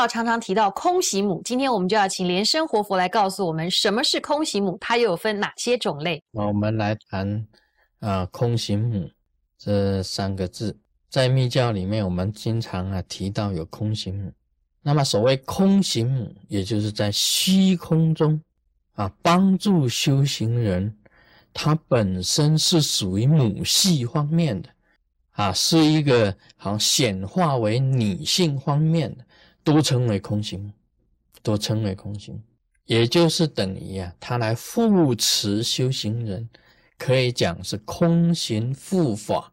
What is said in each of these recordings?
教常常提到空行母，今天我们就要请莲生活佛来告诉我们什么是空行母，它又有分哪些种类？那我们来谈啊，空行母这三个字，在密教里面，我们经常啊提到有空行母。那么所谓空行母，也就是在虚空中啊帮助修行人，它本身是属于母系方面的。啊，是一个好显化为女性方面的，都称为空行，都称为空行，也就是等于啊，他来护持修行人，可以讲是空行护法。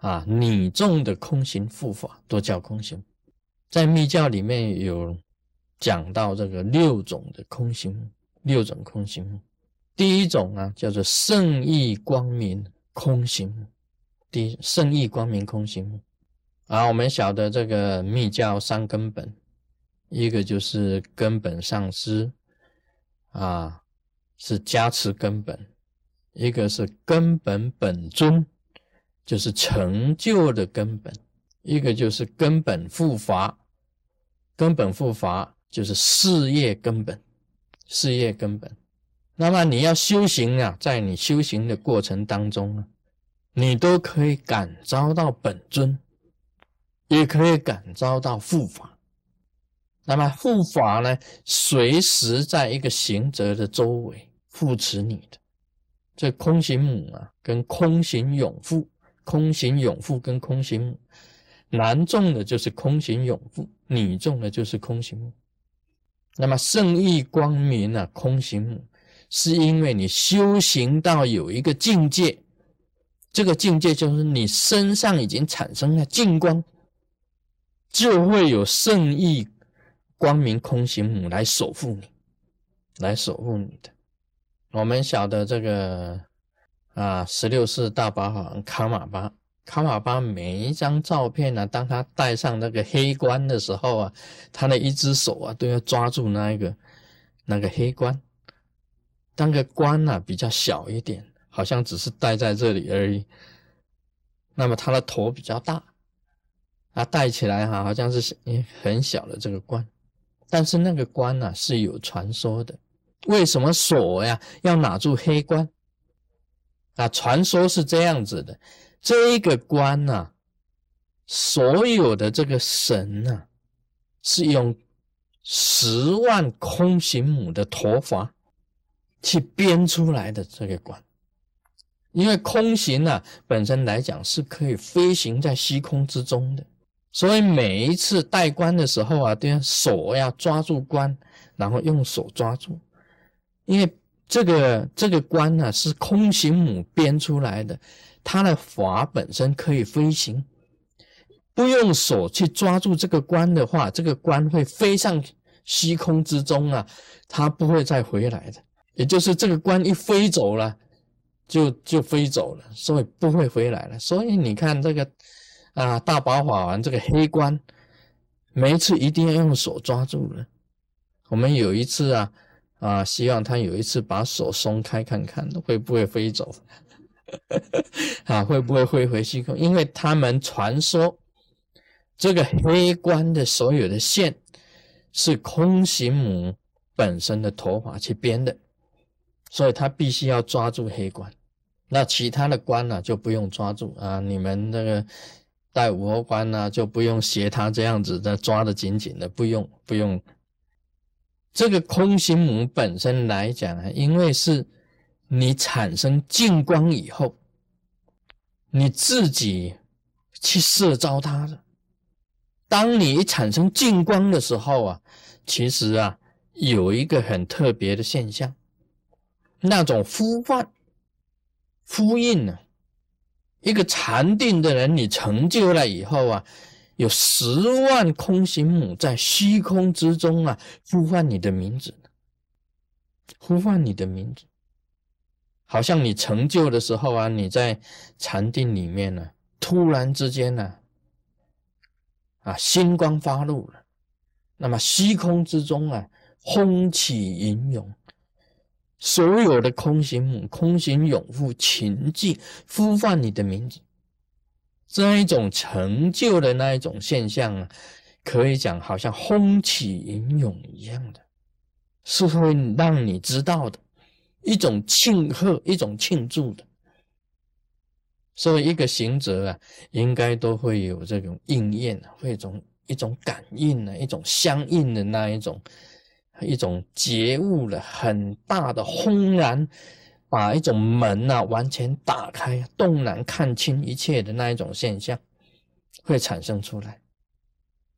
啊，你众的空行护法都叫空行，在密教里面有讲到这个六种的空行，六种空行，第一种啊叫做圣意光明空行。第圣意光明空行啊，我们晓得这个密教三根本，一个就是根本上师啊，是加持根本；一个是根本本尊，就是成就的根本；一个就是根本护法，根本护法就是事业根本，事业根本。那么你要修行啊，在你修行的过程当中啊。你都可以感召到本尊，也可以感召到护法。那么护法呢，随时在一个行者的周围护持你的。这空行母啊，跟空行永父，空行永父跟空行母，男众的就是空行永父，女众的就是空行母。那么圣意光明啊，空行母，是因为你修行到有一个境界。这个境界就是你身上已经产生了净光，就会有圣意光明空行母来守护你，来守护你的。我们晓得这个啊，十六世大宝法王卡玛巴，卡玛巴每一张照片呢，当他戴上那个黑冠的时候啊，他的一只手啊都要抓住那一个那个黑冠，当个冠呢比较小一点。好像只是戴在这里而已。那么他的头比较大，啊，戴起来哈，好像是很小的这个冠。但是那个冠呢是有传说的。为什么锁呀要拿住黑冠？啊，传说是这样子的：这个冠呢，所有的这个神呢，是用十万空行母的头发去编出来的这个冠。因为空行呢，本身来讲是可以飞行在虚空之中的，所以每一次戴冠的时候啊，都要手要抓住冠，然后用手抓住。因为这个这个冠呢是空行母编出来的，它的法本身可以飞行，不用手去抓住这个冠的话，这个冠会飞上虚空之中啊，它不会再回来的。也就是这个冠一飞走了。就就飞走了，所以不会回来了。所以你看这个啊，大宝法王这个黑关，每一次一定要用手抓住了。我们有一次啊啊，希望他有一次把手松开看看，会不会飞走？啊，会不会飞回虚空？因为他们传说这个黑关的所有的线是空行母本身的头发去编的。所以他必须要抓住黑关，那其他的关呢就不用抓住啊。你们那个戴五合关呢就不用学他这样子的抓的紧紧的，不用不用。这个空行母本身来讲啊，因为是你产生净光以后，你自己去摄招它的。当你产生净光的时候啊，其实啊有一个很特别的现象。那种呼唤、呼应呢？一个禅定的人，你成就了以后啊，有十万空行母在虚空之中啊，呼唤你的名字，呼唤你的名字，好像你成就的时候啊，你在禅定里面呢，突然之间呢，啊，星光发露了，那么虚空之中啊，风起云涌。所有的空行母、空行永护、情境呼唤你的名字，这样一种成就的那一种现象啊，可以讲好像风起云涌一样的，是会让你知道的一种庆贺、一种庆祝的。所以一个行者啊，应该都会有这种应验，会一种一种感应呢，一种相应的那一种，一种觉悟了很大的轰然，把一种门呐完全打开，动然看清一切的那一种现象，会产生出来。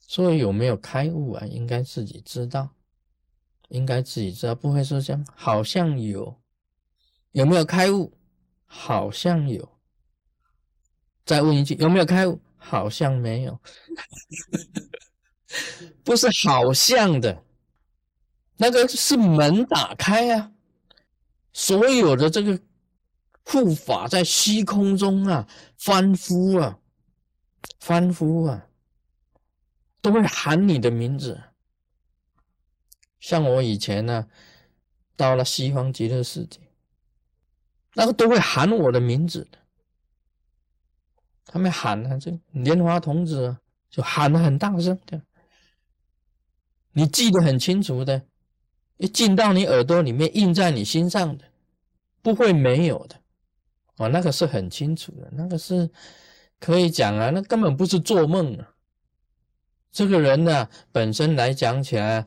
所以有没有开悟啊？应该自己知道，应该自己知道，不会说这样，好像有，有没有开悟？好像有。再问一句，有没有开悟？好像没有，不是好像的，那个是门打开啊，所有的这个护法在虚空中啊翻覆啊，翻覆啊。都会喊你的名字，像我以前呢，到了西方极乐世界，那个都会喊我的名字。他们喊啊，这莲花童子啊，就喊的很大声的，你记得很清楚的，一进到你耳朵里面，印在你心上的，不会没有的。哦，那个是很清楚的，那个是可以讲啊，那根本不是做梦啊。这个人呢，本身来讲起来，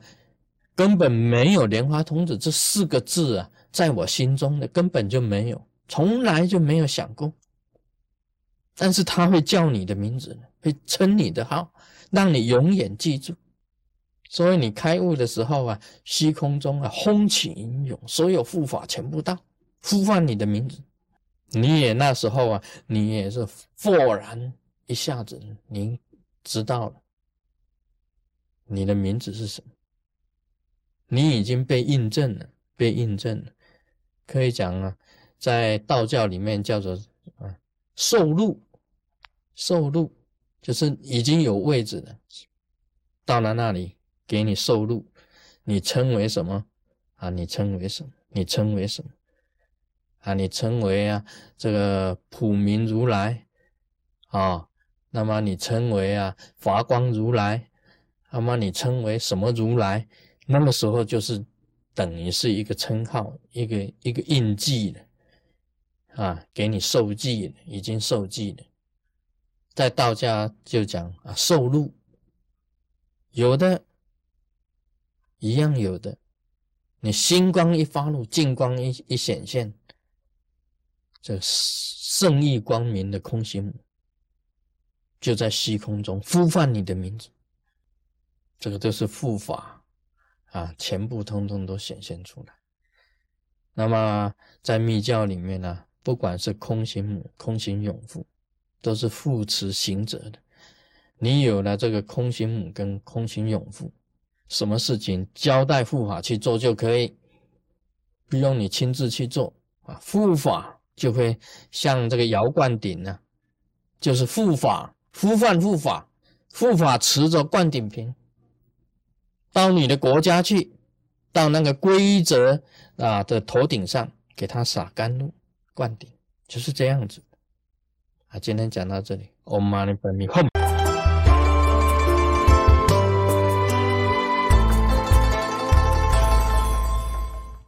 根本没有“莲花童子”这四个字啊，在我心中的根本就没有，从来就没有想过。但是他会叫你的名字，会称你的号，让你永远记住。所以你开悟的时候啊，虚空中啊，风起云涌，所有护法全部到，呼唤你的名字。你也那时候啊，你也是豁然一下子，您知道了。你的名字是什么？你已经被印证了，被印证了。可以讲啊，在道教里面叫做啊受禄，受禄就是已经有位置了，到了那里给你受禄，你称为什么啊？你称为什么？你称为什么啊？你称为啊这个普明如来啊？那么你称为啊华光如来？那么你称为什么如来？那个时候就是等于是一个称号，一个一个印记了啊，给你受记了，已经受记了。在道家就讲啊，受禄，有的一样有的。你星光一发露，净光一一显现，这圣意光明的空心母就在虚空中呼唤你的名字。这个都是护法啊，全部通通都显现出来。那么在密教里面呢，不管是空行母、空行永父，都是护持行者的。你有了这个空行母跟空行永父，什么事情交代护法去做就可以，不用你亲自去做啊。护法就会像这个摇灌顶呢，就是护法呼唤护法，护法持着灌顶瓶。到你的国家去，到那个规则啊的头顶上，给他洒甘露灌顶，就是这样子。啊，今天讲到这里，Om Mani Padme Hum。